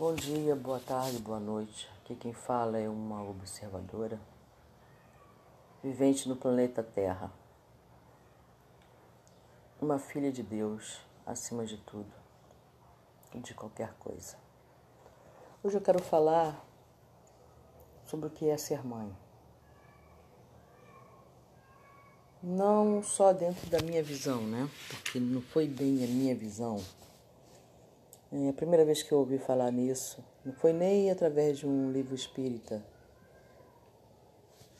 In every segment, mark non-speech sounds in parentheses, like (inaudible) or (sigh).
Bom dia, boa tarde, boa noite. Aqui quem fala é uma observadora vivente no planeta Terra. Uma filha de Deus, acima de tudo e de qualquer coisa. Hoje eu quero falar sobre o que é ser mãe. Não só dentro da minha visão, né? Porque não foi bem a minha visão é a primeira vez que eu ouvi falar nisso não foi nem através de um livro espírita.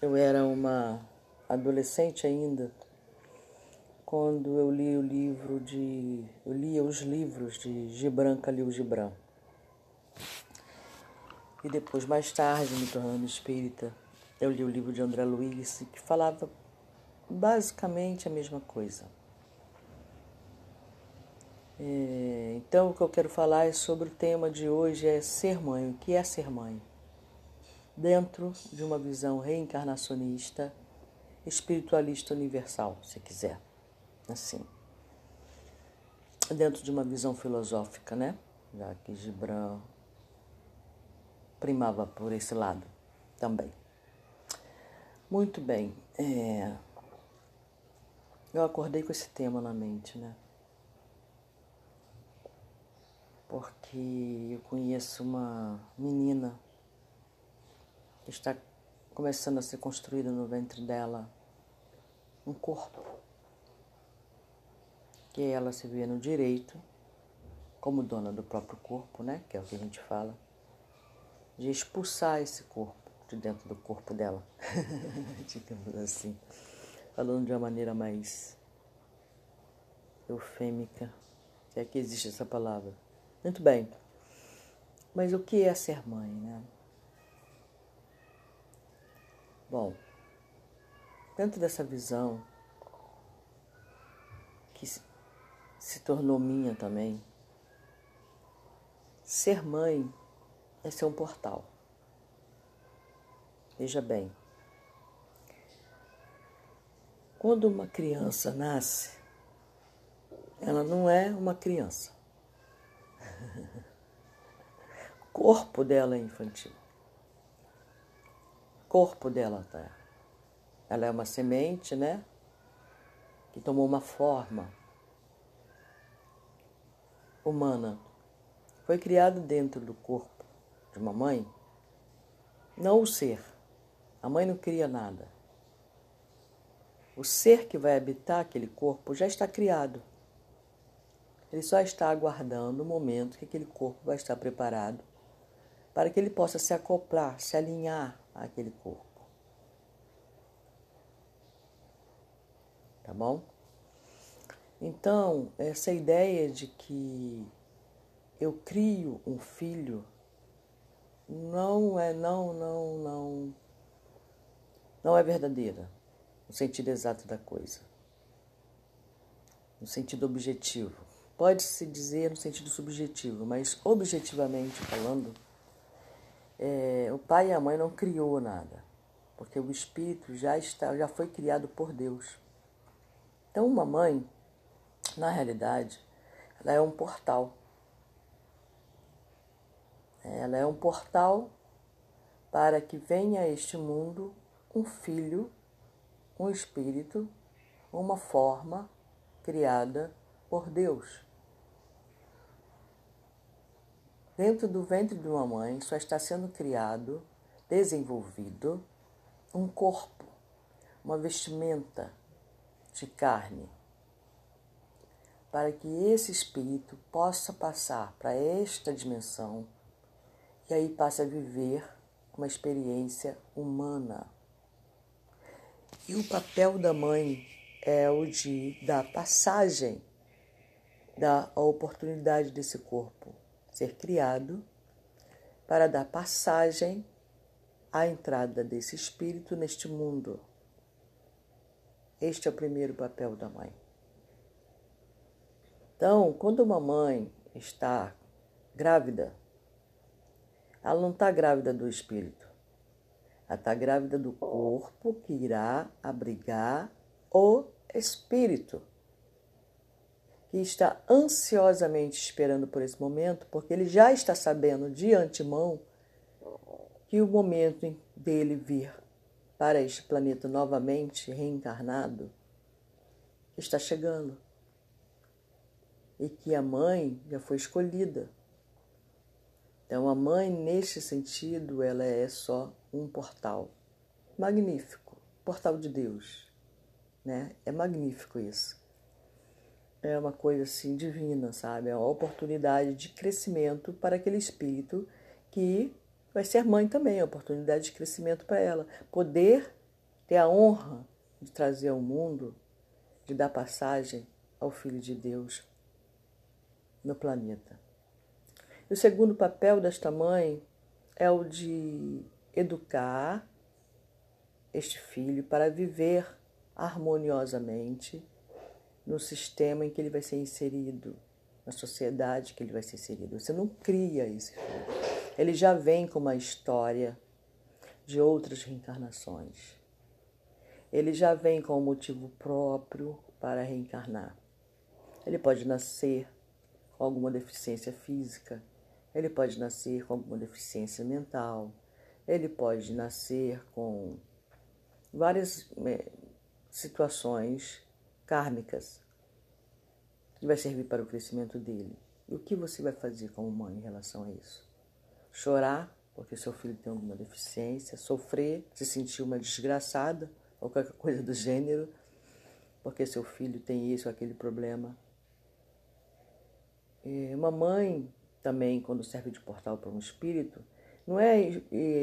Eu era uma adolescente ainda quando eu li o livro de. Eu lia os livros de Gibran Khalil Gibran. E depois, mais tarde, me tornando espírita, eu li o livro de André Luiz, que falava basicamente a mesma coisa. É, então, o que eu quero falar é sobre o tema de hoje é ser mãe. O que é ser mãe? Dentro de uma visão reencarnacionista, espiritualista universal, se quiser, assim. Dentro de uma visão filosófica, né? Já que Gibran primava por esse lado também. Muito bem. É... Eu acordei com esse tema na mente, né? Porque eu conheço uma menina que está começando a ser construída no ventre dela um corpo que ela se vê no direito como dona do próprio corpo, né, que é o que a gente fala, de expulsar esse corpo de dentro do corpo dela, (laughs) digamos assim, falando de uma maneira mais eufêmica, se é que existe essa palavra. Muito bem. Mas o que é ser mãe, né? Bom, dentro dessa visão que se tornou minha também, ser mãe é ser um portal. Veja bem, quando uma criança nasce, ela não é uma criança corpo dela é infantil. Corpo dela tá. Ela é uma semente, né? Que tomou uma forma humana. Foi criado dentro do corpo de uma mãe. Não o ser. A mãe não cria nada. O ser que vai habitar aquele corpo já está criado. Ele só está aguardando o momento que aquele corpo vai estar preparado para que ele possa se acoplar, se alinhar àquele corpo. Tá bom? Então, essa ideia de que eu crio um filho não é não não não não é verdadeira no sentido exato da coisa. No sentido objetivo. Pode-se dizer no sentido subjetivo, mas objetivamente falando, é, o pai e a mãe não criou nada, porque o espírito já está, já foi criado por Deus. Então, uma mãe, na realidade, ela é um portal. Ela é um portal para que venha a este mundo um filho, um espírito, uma forma criada por Deus. Dentro do ventre de uma mãe só está sendo criado, desenvolvido, um corpo, uma vestimenta de carne, para que esse espírito possa passar para esta dimensão e aí passe a viver uma experiência humana. E o papel da mãe é o de dar passagem, dar a oportunidade desse corpo ser criado para dar passagem à entrada desse espírito neste mundo. Este é o primeiro papel da mãe. Então, quando uma mãe está grávida, ela não está grávida do espírito, ela está grávida do corpo que irá abrigar o espírito. Que está ansiosamente esperando por esse momento, porque ele já está sabendo de antemão que o momento dele vir para este planeta novamente reencarnado está chegando. E que a mãe já foi escolhida. Então a mãe, neste sentido, ela é só um portal magnífico, portal de Deus, né? É magnífico isso é uma coisa assim divina, sabe? É uma oportunidade de crescimento para aquele espírito que vai ser mãe também, é uma oportunidade de crescimento para ela. Poder ter a honra de trazer ao mundo, de dar passagem ao Filho de Deus no planeta. E o segundo papel desta mãe é o de educar este filho para viver harmoniosamente no sistema em que ele vai ser inserido, na sociedade que ele vai ser inserido. Você não cria esse filho. Ele já vem com uma história de outras reencarnações. Ele já vem com um motivo próprio para reencarnar. Ele pode nascer com alguma deficiência física, ele pode nascer com alguma deficiência mental, ele pode nascer com várias eh, situações kármicas que vai servir para o crescimento dele. E o que você vai fazer como mãe em relação a isso? Chorar porque seu filho tem alguma deficiência, sofrer, se sentir uma desgraçada ou qualquer coisa do gênero, porque seu filho tem isso ou aquele problema. E uma mãe também, quando serve de portal para um espírito, não é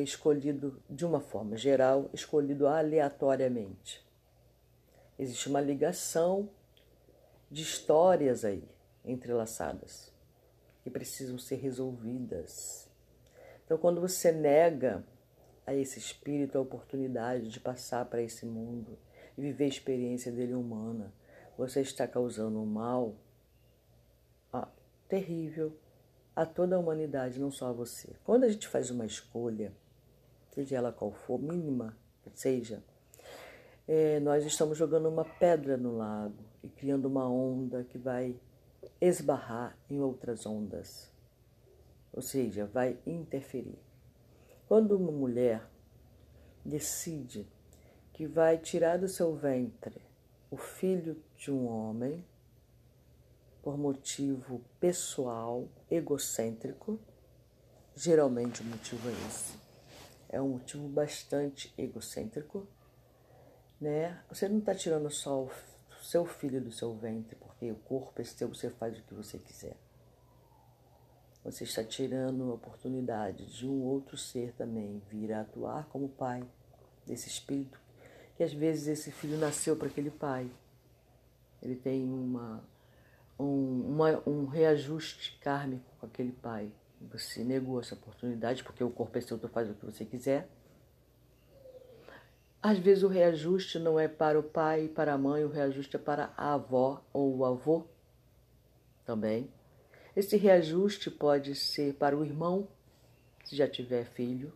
escolhido de uma forma geral, escolhido aleatoriamente. Existe uma ligação de histórias aí entrelaçadas que precisam ser resolvidas. Então, quando você nega a esse espírito a oportunidade de passar para esse mundo e viver a experiência dele humana, você está causando um mal ah, terrível a toda a humanidade, não só a você. Quando a gente faz uma escolha, seja ela qual for, mínima seja, é, nós estamos jogando uma pedra no lago e criando uma onda que vai esbarrar em outras ondas, ou seja, vai interferir. Quando uma mulher decide que vai tirar do seu ventre o filho de um homem, por motivo pessoal, egocêntrico, geralmente o motivo é esse. É um motivo bastante egocêntrico né? Você não está tirando só o seu filho do seu ventre, porque o corpo é seu, você faz o que você quiser. Você está tirando a oportunidade de um outro ser também vir a atuar como pai desse espírito, que às vezes esse filho nasceu para aquele pai. Ele tem uma, um, uma, um reajuste kármico com aquele pai. Você negou essa oportunidade porque o corpo é seu, tu faz o que você quiser. Às vezes o reajuste não é para o pai e para a mãe, o reajuste é para a avó ou o avô também. Esse reajuste pode ser para o irmão, se já tiver filho.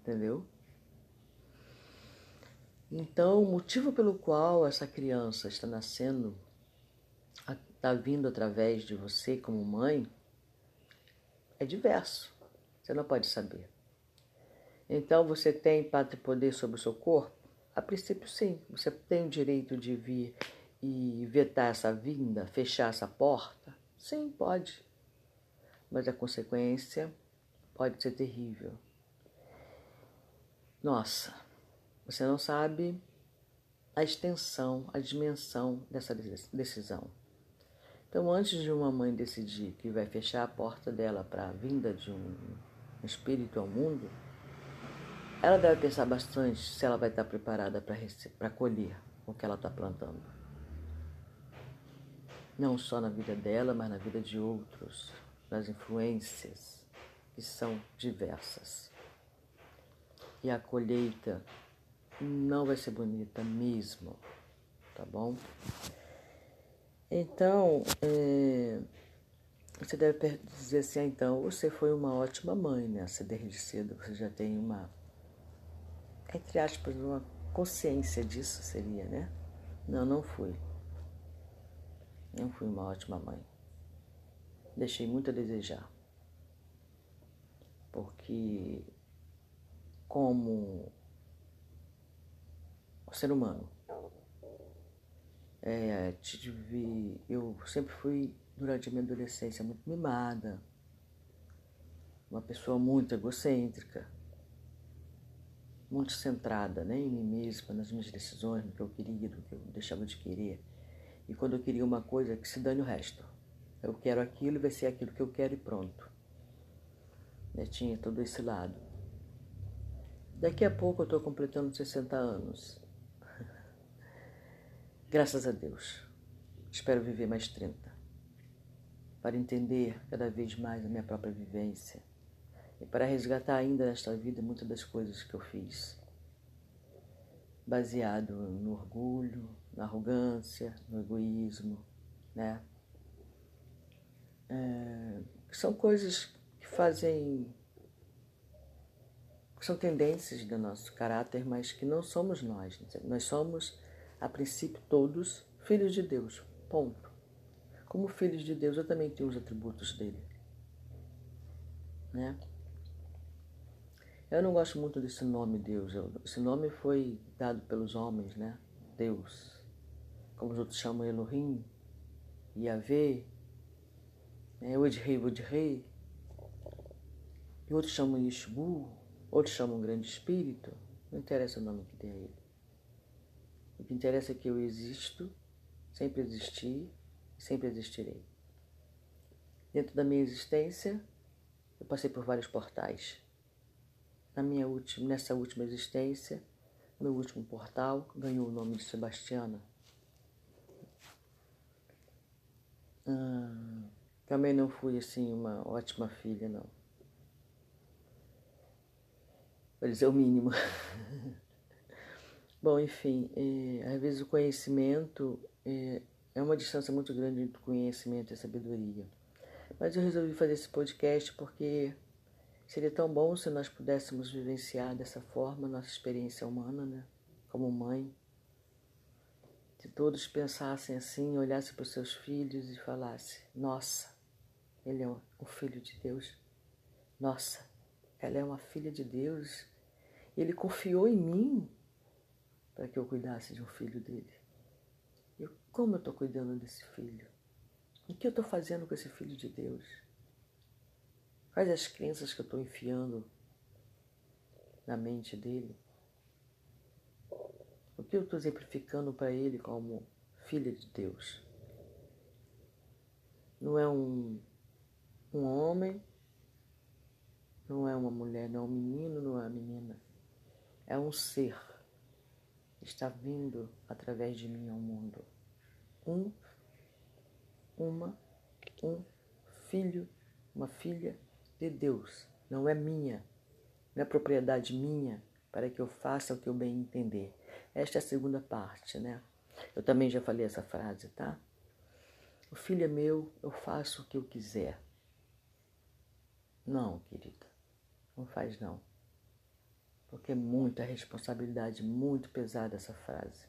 Entendeu? Então, o motivo pelo qual essa criança está nascendo, está vindo através de você como mãe, é diverso. Você não pode saber. Então você tem pátria poder sobre o seu corpo? A princípio, sim. Você tem o direito de vir e vetar essa vinda, fechar essa porta? Sim, pode. Mas a consequência pode ser terrível. Nossa, você não sabe a extensão, a dimensão dessa decisão. Então, antes de uma mãe decidir que vai fechar a porta dela para a vinda de um espírito ao mundo, ela deve pensar bastante se ela vai estar preparada para colher o que ela está plantando. Não só na vida dela, mas na vida de outros, nas influências que são diversas. E a colheita não vai ser bonita mesmo, tá bom? Então, é, você deve dizer assim, ah, então, você foi uma ótima mãe, né? Você desde cedo você já tem uma entre aspas, uma consciência disso seria, né? Não, não fui. Não fui uma ótima mãe. Deixei muito a desejar. Porque, como ser humano, é, tive, eu sempre fui, durante a minha adolescência, muito mimada, uma pessoa muito egocêntrica, muito centrada né, em mim mesma, nas minhas decisões, no que eu queria, no que eu deixava de querer. E quando eu queria uma coisa, que se dane o resto. Eu quero aquilo e vai ser aquilo que eu quero e pronto. Né, tinha todo esse lado. Daqui a pouco eu estou completando 60 anos. (laughs) Graças a Deus. Espero viver mais 30. Para entender cada vez mais a minha própria vivência e para resgatar ainda nesta vida muitas das coisas que eu fiz, baseado no orgulho, na arrogância, no egoísmo, né? É, são coisas que fazem. são tendências do nosso caráter, mas que não somos nós. Nós somos, a princípio, todos filhos de Deus. Ponto. Como filhos de Deus, eu também tenho os atributos dele. Né? Eu não gosto muito desse nome Deus. Esse nome foi dado pelos homens, né? Deus. Como os outros chamam Elohim, Yahvé, né? Odrei, Odrei. E outros chamam Yeshbu, outros chamam Grande Espírito. Não interessa o nome que dê a ele. O que interessa é que eu existo, sempre existi e sempre existirei. Dentro da minha existência, eu passei por vários portais na minha última, nessa última existência, meu último portal ganhou o nome de Sebastiana. Ah, também não fui assim uma ótima filha, não. Para dizer o mínimo. (laughs) Bom, enfim, é, às vezes o conhecimento é, é uma distância muito grande entre conhecimento e sabedoria. Mas eu resolvi fazer esse podcast porque Seria tão bom se nós pudéssemos vivenciar dessa forma nossa experiência humana, né? Como mãe. Se todos pensassem assim, olhassem para os seus filhos e falassem: Nossa, ele é um filho de Deus. Nossa, ela é uma filha de Deus. Ele confiou em mim para que eu cuidasse de um filho dele. E como eu estou cuidando desse filho? O que eu estou fazendo com esse filho de Deus? Quais as crenças que eu estou enfiando na mente dele? O que eu estou exemplificando para ele como filha de Deus? Não é um, um homem, não é uma mulher, não é um menino, não é uma menina. É um ser está vindo através de mim ao mundo. Um, uma, um filho, uma filha de Deus, não é minha, não é propriedade minha para que eu faça o que eu bem entender. Esta é a segunda parte, né? Eu também já falei essa frase, tá? O filho é meu, eu faço o que eu quiser. Não, querida, não faz não. Porque é muita responsabilidade, muito pesada essa frase.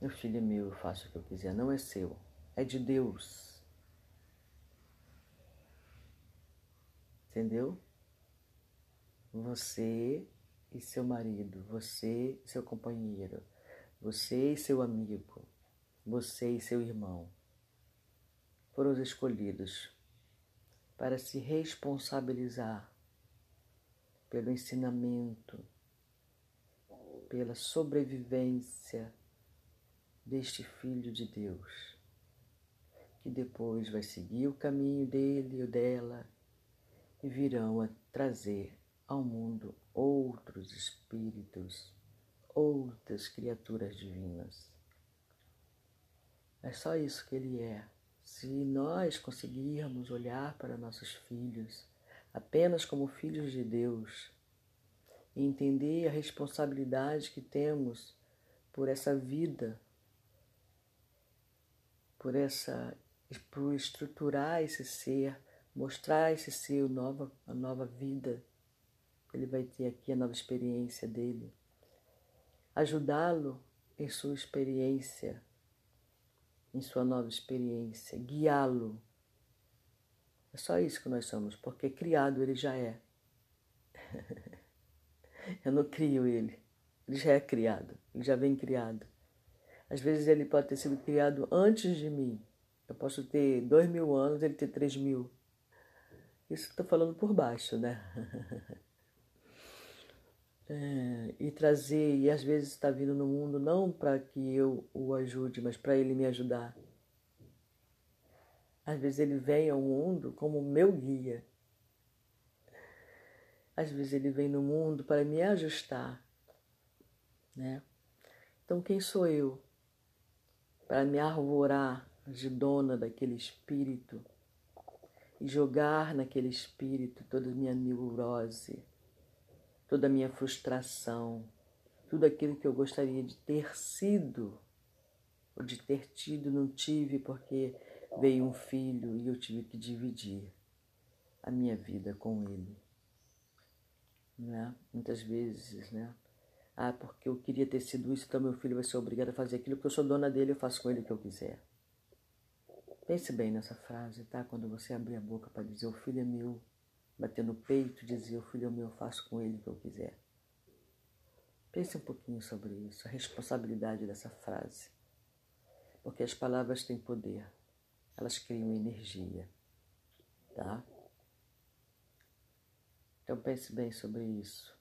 Meu filho é meu, eu faço o que eu quiser. Não é seu, é de Deus. Entendeu? Você e seu marido, você e seu companheiro, você e seu amigo, você e seu irmão foram os escolhidos para se responsabilizar pelo ensinamento, pela sobrevivência deste Filho de Deus, que depois vai seguir o caminho dele ou dela e virão a trazer ao mundo outros espíritos, outras criaturas divinas. É só isso que ele é. Se nós conseguirmos olhar para nossos filhos apenas como filhos de Deus e entender a responsabilidade que temos por essa vida, por essa por estruturar esse ser mostrar esse seu nova, a nova vida ele vai ter aqui, a nova experiência dele. Ajudá-lo em sua experiência, em sua nova experiência, guiá-lo. É só isso que nós somos, porque criado ele já é. (laughs) Eu não crio ele, ele já é criado, ele já vem criado. Às vezes ele pode ter sido criado antes de mim. Eu posso ter dois mil anos, ele ter três mil. Isso estou falando por baixo, né? (laughs) É, e trazer, e às vezes está vindo no mundo não para que eu o ajude, mas para ele me ajudar. Às vezes ele vem ao mundo como meu guia. Às vezes ele vem no mundo para me ajustar, né? Então quem sou eu para me arvorar de dona daquele espírito e jogar naquele espírito toda a minha neurose? toda a minha frustração, tudo aquilo que eu gostaria de ter sido, ou de ter tido, não tive porque veio um filho e eu tive que dividir a minha vida com ele. Né? Muitas vezes, né? Ah, porque eu queria ter sido isso, então meu filho vai ser obrigado a fazer aquilo, porque eu sou dona dele, eu faço com ele o que eu quiser. Pense bem nessa frase, tá? Quando você abrir a boca para dizer o filho é meu, bater no peito dizer: O filho meu, eu faço com ele o que eu quiser. Pense um pouquinho sobre isso, a responsabilidade dessa frase. Porque as palavras têm poder, elas criam energia, tá? Então pense bem sobre isso.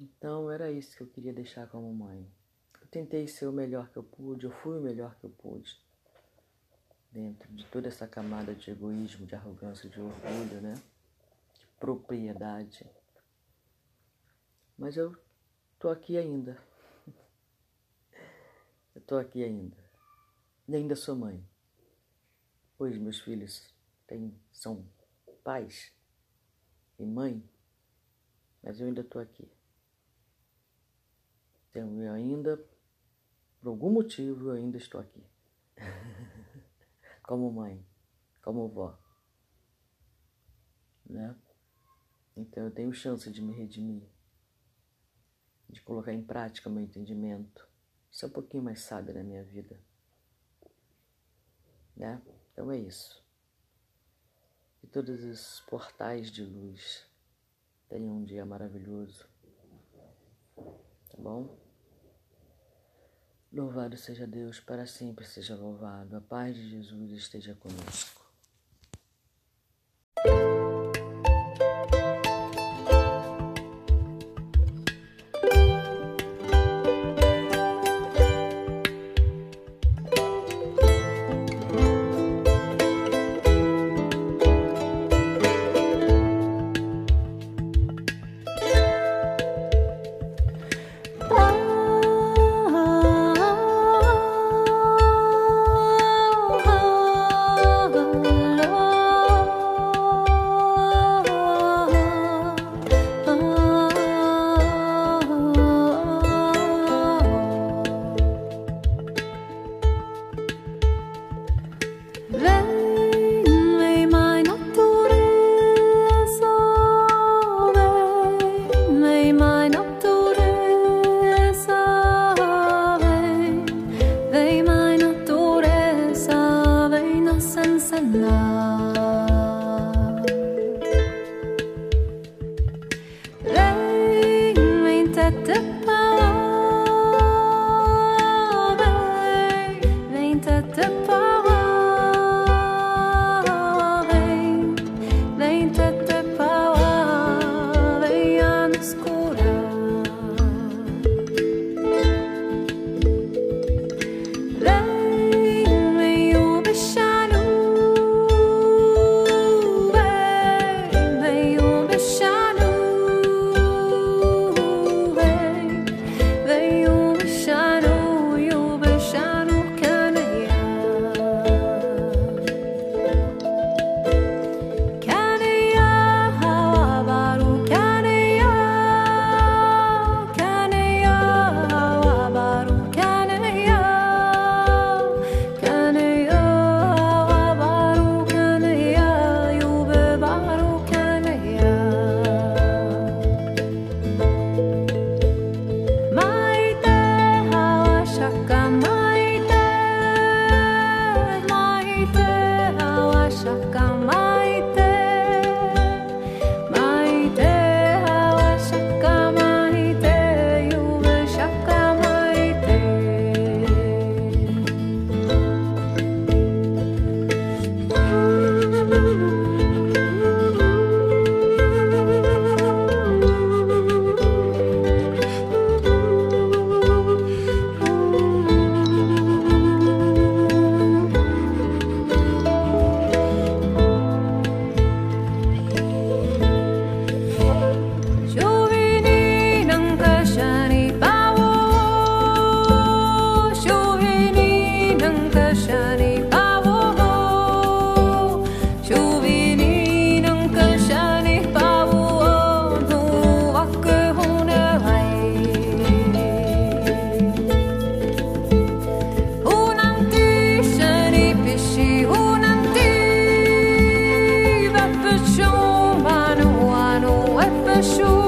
Então era isso que eu queria deixar como mãe. Eu tentei ser o melhor que eu pude, eu fui o melhor que eu pude dentro de toda essa camada de egoísmo, de arrogância, de orgulho, né? De propriedade. Mas eu tô aqui ainda. (laughs) Eu tô aqui ainda. E ainda sou mãe. Hoje meus filhos têm, são pais e mãe, mas eu ainda tô aqui. Então eu ainda, por algum motivo, eu ainda estou aqui. (laughs) como mãe, como vó. Né? Então eu tenho chance de me redimir, de colocar em prática meu entendimento, ser um pouquinho mais sábio na minha vida. Né? Então é isso. Que todos os portais de luz tenham um dia maravilhoso. Tá bom? Louvado seja Deus, para sempre seja louvado. A paz de Jesus esteja conosco. love. the.